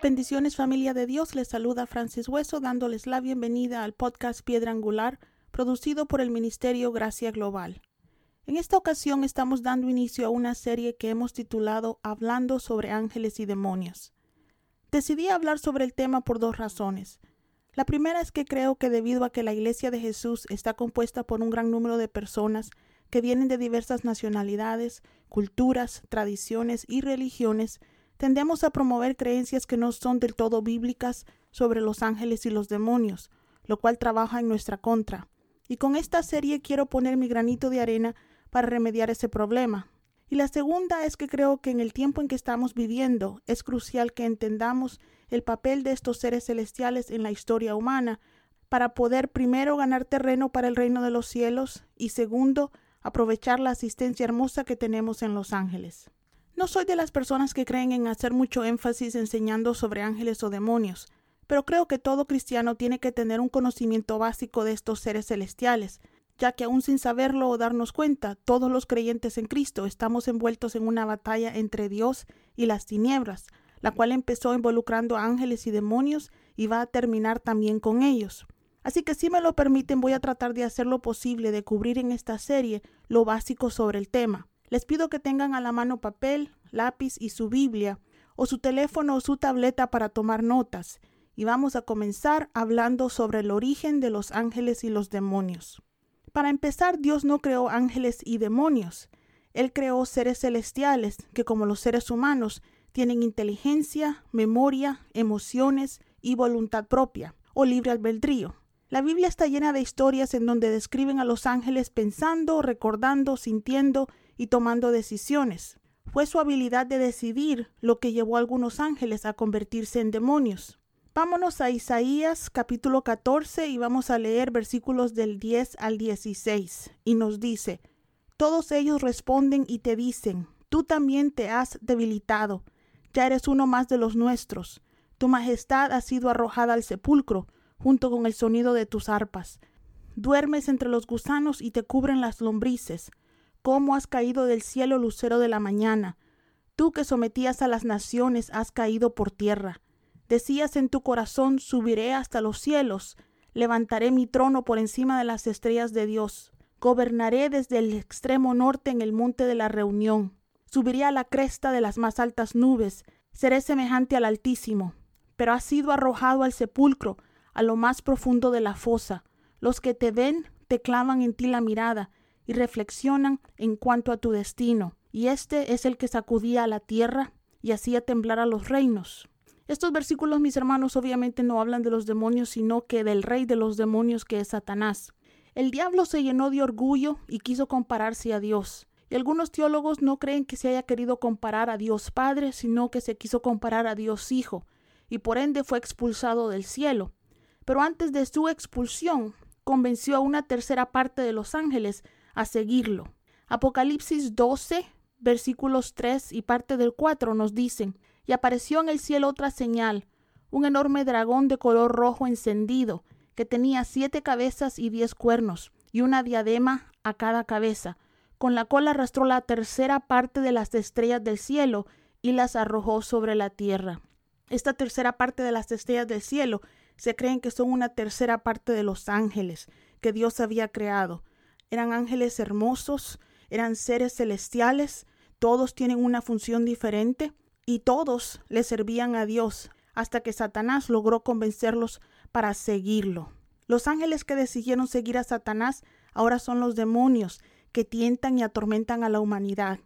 Bendiciones familia de Dios, les saluda Francis Hueso dándoles la bienvenida al podcast Piedra Angular producido por el Ministerio Gracia Global. En esta ocasión estamos dando inicio a una serie que hemos titulado Hablando sobre ángeles y demonios. Decidí hablar sobre el tema por dos razones. La primera es que creo que debido a que la Iglesia de Jesús está compuesta por un gran número de personas que vienen de diversas nacionalidades, culturas, tradiciones y religiones, tendemos a promover creencias que no son del todo bíblicas sobre los ángeles y los demonios, lo cual trabaja en nuestra contra. Y con esta serie quiero poner mi granito de arena para remediar ese problema. Y la segunda es que creo que en el tiempo en que estamos viviendo es crucial que entendamos el papel de estos seres celestiales en la historia humana para poder primero ganar terreno para el reino de los cielos y segundo aprovechar la asistencia hermosa que tenemos en los ángeles. No soy de las personas que creen en hacer mucho énfasis enseñando sobre ángeles o demonios, pero creo que todo cristiano tiene que tener un conocimiento básico de estos seres celestiales, ya que aún sin saberlo o darnos cuenta, todos los creyentes en Cristo estamos envueltos en una batalla entre Dios y las tinieblas, la cual empezó involucrando a ángeles y demonios y va a terminar también con ellos. Así que si me lo permiten voy a tratar de hacer lo posible de cubrir en esta serie lo básico sobre el tema. Les pido que tengan a la mano papel, lápiz y su Biblia, o su teléfono o su tableta para tomar notas, y vamos a comenzar hablando sobre el origen de los ángeles y los demonios. Para empezar, Dios no creó ángeles y demonios. Él creó seres celestiales que, como los seres humanos, tienen inteligencia, memoria, emociones y voluntad propia, o libre albedrío. La Biblia está llena de historias en donde describen a los ángeles pensando, recordando, sintiendo y tomando decisiones. Fue su habilidad de decidir lo que llevó a algunos ángeles a convertirse en demonios. Vámonos a Isaías capítulo 14 y vamos a leer versículos del 10 al 16. Y nos dice, Todos ellos responden y te dicen, Tú también te has debilitado, ya eres uno más de los nuestros. Tu majestad ha sido arrojada al sepulcro, junto con el sonido de tus arpas. Duermes entre los gusanos y te cubren las lombrices cómo has caído del cielo, lucero de la mañana. Tú que sometías a las naciones has caído por tierra. Decías en tu corazón, subiré hasta los cielos, levantaré mi trono por encima de las estrellas de Dios. Gobernaré desde el extremo norte en el monte de la reunión. Subiré a la cresta de las más altas nubes. Seré semejante al Altísimo. Pero has sido arrojado al sepulcro, a lo más profundo de la fosa. Los que te ven te clavan en ti la mirada y reflexionan en cuanto a tu destino, y este es el que sacudía a la tierra y hacía temblar a los reinos. Estos versículos, mis hermanos, obviamente no hablan de los demonios, sino que del rey de los demonios que es Satanás. El diablo se llenó de orgullo y quiso compararse a Dios. Y algunos teólogos no creen que se haya querido comparar a Dios Padre, sino que se quiso comparar a Dios Hijo, y por ende fue expulsado del cielo. Pero antes de su expulsión, convenció a una tercera parte de los ángeles a seguirlo. Apocalipsis 12, versículos 3 y parte del 4 nos dicen, y apareció en el cielo otra señal, un enorme dragón de color rojo encendido, que tenía siete cabezas y diez cuernos, y una diadema a cada cabeza, con la cual arrastró la tercera parte de las estrellas del cielo y las arrojó sobre la tierra. Esta tercera parte de las estrellas del cielo se creen que son una tercera parte de los ángeles que Dios había creado, eran ángeles hermosos, eran seres celestiales, todos tienen una función diferente y todos le servían a Dios hasta que Satanás logró convencerlos para seguirlo. Los ángeles que decidieron seguir a Satanás ahora son los demonios que tientan y atormentan a la humanidad.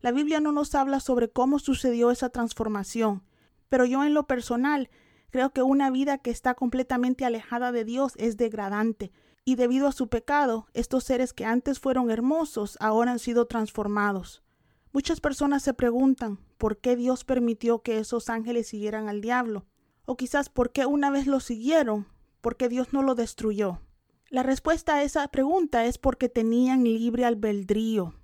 La Biblia no nos habla sobre cómo sucedió esa transformación, pero yo en lo personal creo que una vida que está completamente alejada de Dios es degradante, y debido a su pecado, estos seres que antes fueron hermosos ahora han sido transformados. Muchas personas se preguntan por qué Dios permitió que esos ángeles siguieran al diablo, o quizás por qué una vez lo siguieron, por qué Dios no lo destruyó. La respuesta a esa pregunta es porque tenían libre albedrío.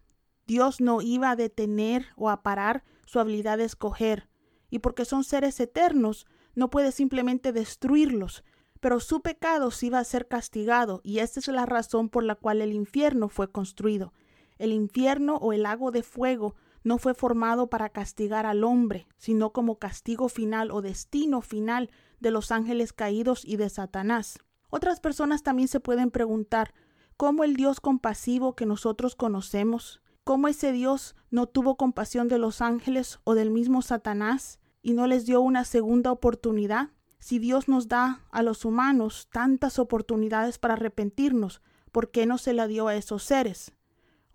Dios no iba a detener o a parar su habilidad de escoger. y porque son seres eternos, no puede simplemente destruirlos, pero su pecado sí va a ser castigado, y esta es la razón por la cual el infierno fue construido. El infierno o el lago de fuego no fue formado para castigar al hombre, sino como castigo final o destino final de los ángeles caídos y de Satanás. Otras personas también se pueden preguntar cómo el Dios compasivo que nosotros conocemos, cómo ese Dios no tuvo compasión de los ángeles o del mismo Satanás y no les dio una segunda oportunidad. Si Dios nos da a los humanos tantas oportunidades para arrepentirnos, ¿por qué no se la dio a esos seres?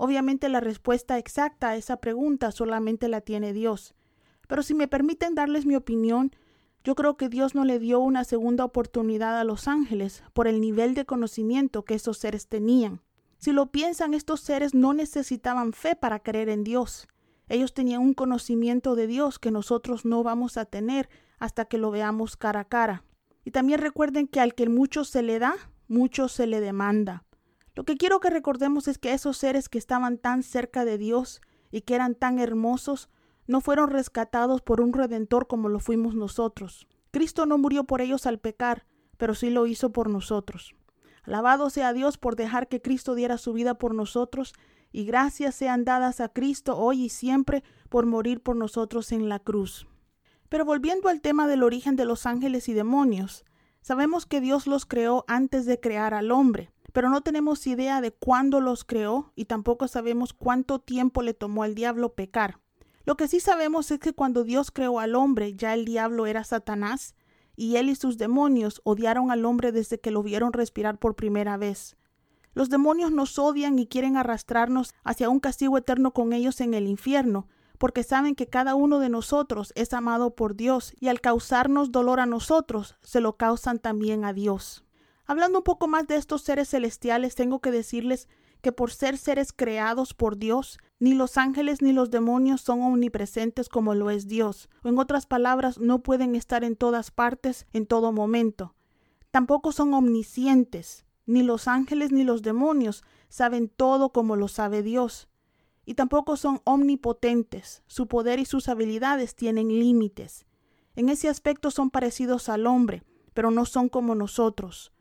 Obviamente la respuesta exacta a esa pregunta solamente la tiene Dios. Pero si me permiten darles mi opinión, yo creo que Dios no le dio una segunda oportunidad a los ángeles por el nivel de conocimiento que esos seres tenían. Si lo piensan, estos seres no necesitaban fe para creer en Dios. Ellos tenían un conocimiento de Dios que nosotros no vamos a tener hasta que lo veamos cara a cara. Y también recuerden que al que mucho se le da, mucho se le demanda. Lo que quiero que recordemos es que esos seres que estaban tan cerca de Dios y que eran tan hermosos, no fueron rescatados por un redentor como lo fuimos nosotros. Cristo no murió por ellos al pecar, pero sí lo hizo por nosotros. Alabado sea Dios por dejar que Cristo diera su vida por nosotros, y gracias sean dadas a Cristo hoy y siempre por morir por nosotros en la cruz. Pero volviendo al tema del origen de los ángeles y demonios, sabemos que Dios los creó antes de crear al hombre pero no tenemos idea de cuándo los creó y tampoco sabemos cuánto tiempo le tomó al diablo pecar. Lo que sí sabemos es que cuando Dios creó al hombre, ya el diablo era Satanás, y él y sus demonios odiaron al hombre desde que lo vieron respirar por primera vez. Los demonios nos odian y quieren arrastrarnos hacia un castigo eterno con ellos en el infierno, porque saben que cada uno de nosotros es amado por Dios y al causarnos dolor a nosotros, se lo causan también a Dios. Hablando un poco más de estos seres celestiales, tengo que decirles que por ser seres creados por Dios, ni los ángeles ni los demonios son omnipresentes como lo es Dios, o en otras palabras, no pueden estar en todas partes en todo momento. Tampoco son omniscientes, ni los ángeles ni los demonios saben todo como lo sabe Dios. Y tampoco son omnipotentes, su poder y sus habilidades tienen límites. En ese aspecto son parecidos al hombre, pero no son como nosotros.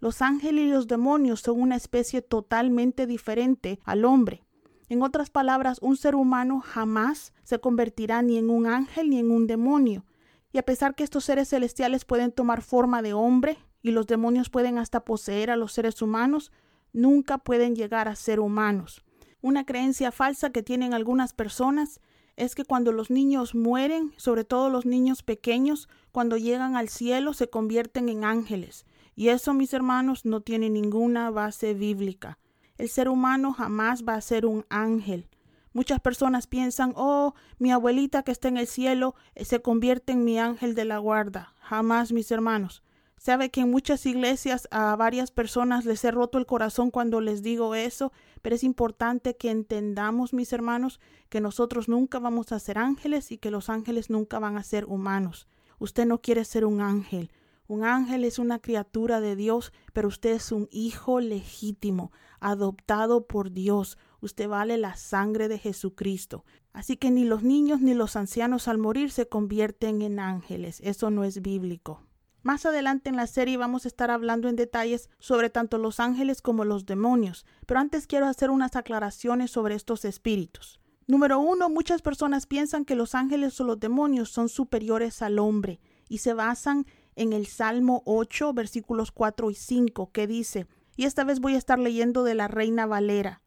Los ángeles y los demonios son una especie totalmente diferente al hombre. En otras palabras, un ser humano jamás se convertirá ni en un ángel ni en un demonio. Y a pesar que estos seres celestiales pueden tomar forma de hombre y los demonios pueden hasta poseer a los seres humanos, nunca pueden llegar a ser humanos. Una creencia falsa que tienen algunas personas es que cuando los niños mueren, sobre todo los niños pequeños, cuando llegan al cielo se convierten en ángeles. Y eso, mis hermanos, no tiene ninguna base bíblica. El ser humano jamás va a ser un ángel. Muchas personas piensan, oh, mi abuelita que está en el cielo eh, se convierte en mi ángel de la guarda. Jamás, mis hermanos. Sabe que en muchas iglesias a varias personas les he roto el corazón cuando les digo eso, pero es importante que entendamos, mis hermanos, que nosotros nunca vamos a ser ángeles y que los ángeles nunca van a ser humanos. Usted no quiere ser un ángel. Un ángel es una criatura de Dios, pero usted es un hijo legítimo, adoptado por Dios. Usted vale la sangre de Jesucristo. Así que ni los niños ni los ancianos al morir se convierten en ángeles. Eso no es bíblico. Más adelante en la serie vamos a estar hablando en detalles sobre tanto los ángeles como los demonios, pero antes quiero hacer unas aclaraciones sobre estos espíritus. Número uno, muchas personas piensan que los ángeles o los demonios son superiores al hombre y se basan en el Salmo 8, versículos 4 y 5, que dice, y esta vez voy a estar leyendo de la Reina Valera.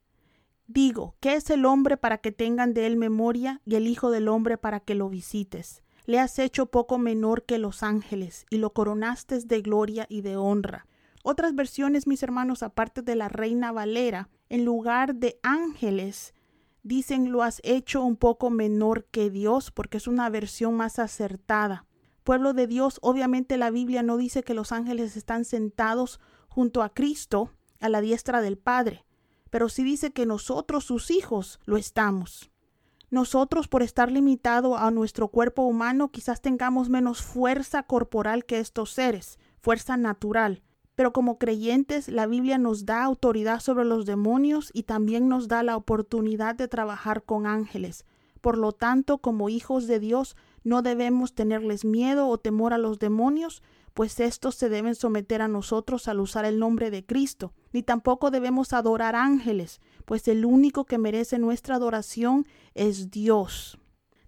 Digo, ¿qué es el hombre para que tengan de él memoria y el Hijo del hombre para que lo visites? Le has hecho poco menor que los ángeles y lo coronaste de gloria y de honra. Otras versiones, mis hermanos, aparte de la Reina Valera, en lugar de ángeles, dicen lo has hecho un poco menor que Dios porque es una versión más acertada pueblo de Dios, obviamente la Biblia no dice que los ángeles están sentados junto a Cristo a la diestra del Padre, pero sí dice que nosotros, sus hijos, lo estamos. Nosotros, por estar limitado a nuestro cuerpo humano, quizás tengamos menos fuerza corporal que estos seres, fuerza natural. Pero como creyentes, la Biblia nos da autoridad sobre los demonios y también nos da la oportunidad de trabajar con ángeles. Por lo tanto, como hijos de Dios, No debemos tenerles miedo o temor a los demonios, pues estos se deben someter a nosotros al usar el nombre de Cristo. Ni tampoco debemos adorar ángeles, pues el único que merece nuestra adoración es Dios.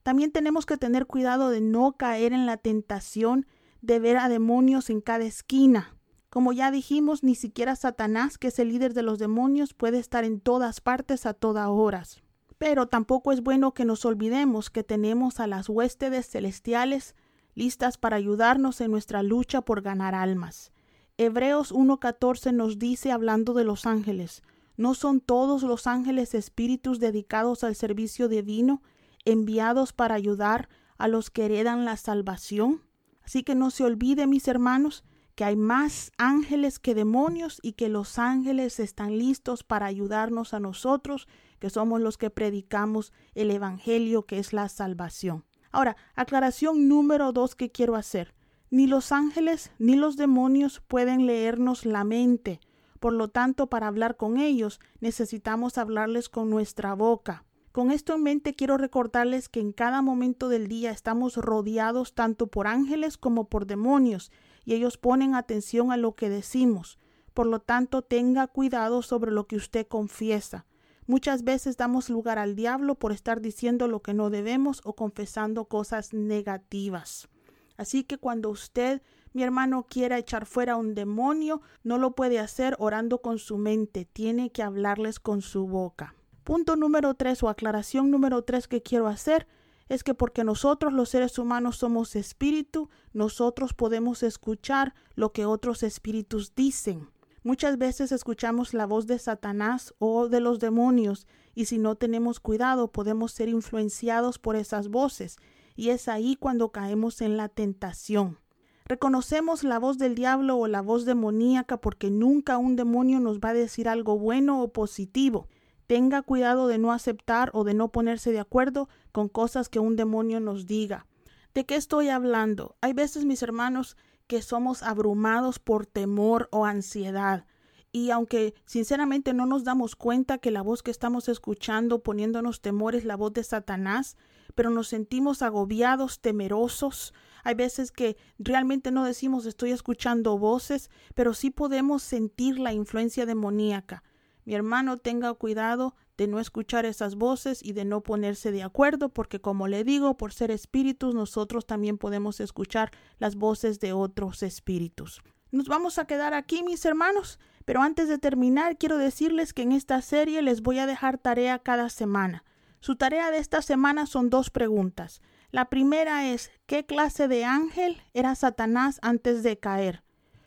También tenemos que tener cuidado de no caer en la tentación de ver a demonios en cada esquina. Como ya dijimos, ni siquiera Satanás, que es el líder de los demonios, puede estar en todas partes a todas horas. Pero tampoco es bueno que nos olvidemos que tenemos a las huéspedes celestiales listas para ayudarnos en nuestra lucha por ganar almas. Hebreos 1.14 nos dice hablando de los ángeles, ¿no son todos los ángeles espíritus dedicados al servicio divino, enviados para ayudar a los que heredan la salvación? Así que no se olvide, mis hermanos, que hay más ángeles que demonios y que los ángeles están listos para ayudarnos a nosotros, que somos los que predicamos el Evangelio, que es la salvación. Ahora, aclaración número dos que quiero hacer. Ni los ángeles ni los demonios pueden leernos la mente. Por lo tanto, para hablar con ellos necesitamos hablarles con nuestra boca. Con esto en mente quiero recordarles que en cada momento del día estamos rodeados tanto por ángeles como por demonios y ellos ponen atención a lo que decimos. Por lo tanto, tenga cuidado sobre lo que usted confiesa. Muchas veces damos lugar al diablo por estar diciendo lo que no debemos o confesando cosas negativas. Así que cuando usted, mi hermano, quiera echar fuera un demonio, no lo puede hacer orando con su mente, tiene que hablarles con su boca. Punto número tres o aclaración número tres que quiero hacer es que porque nosotros los seres humanos somos espíritu, nosotros podemos escuchar lo que otros espíritus dicen. Muchas veces escuchamos la voz de Satanás o de los demonios y si no tenemos cuidado podemos ser influenciados por esas voces y es ahí cuando caemos en la tentación. Reconocemos la voz del diablo o la voz demoníaca porque nunca un demonio nos va a decir algo bueno o positivo. Tenga cuidado de no aceptar o de no ponerse de acuerdo con cosas que un demonio nos diga. ¿De qué estoy hablando? Hay veces, mis hermanos, que somos abrumados por temor o ansiedad. Y aunque sinceramente no nos damos cuenta que la voz que estamos escuchando poniéndonos temor es la voz de Satanás, pero nos sentimos agobiados, temerosos. Hay veces que realmente no decimos estoy escuchando voces, pero sí podemos sentir la influencia demoníaca. Mi hermano, tenga cuidado de no escuchar esas voces y de no ponerse de acuerdo, porque como le digo, por ser espíritus, nosotros también podemos escuchar las voces de otros espíritus. Nos vamos a quedar aquí, mis hermanos, pero antes de terminar, quiero decirles que en esta serie les voy a dejar tarea cada semana. Su tarea de esta semana son dos preguntas. La primera es, ¿qué clase de ángel era Satanás antes de caer?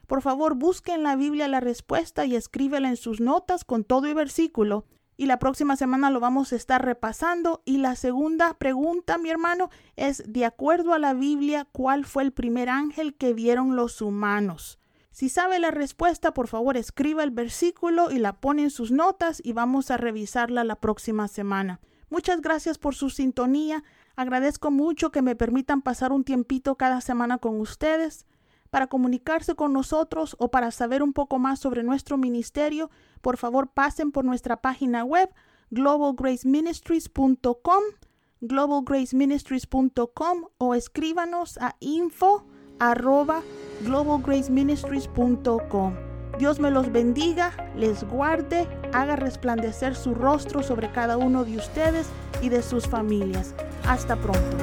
Por favor, busque en la Biblia la respuesta y escríbela en sus notas con todo y versículo y la próxima semana lo vamos a estar repasando. Y la segunda pregunta, mi hermano, es, de acuerdo a la Biblia, ¿cuál fue el primer ángel que vieron los humanos? Si sabe la respuesta, por favor escriba el versículo y la pone en sus notas y vamos a revisarla la próxima semana. Muchas gracias por su sintonía. Agradezco mucho que me permitan pasar un tiempito cada semana con ustedes. Para comunicarse con nosotros o para saber un poco más sobre nuestro ministerio, por favor pasen por nuestra página web globalgraceministries.com, globalgraceministries.com o escríbanos a info arroba globalgraceministries.com. Dios me los bendiga, les guarde, haga resplandecer su rostro sobre cada uno de ustedes y de sus familias. Hasta pronto.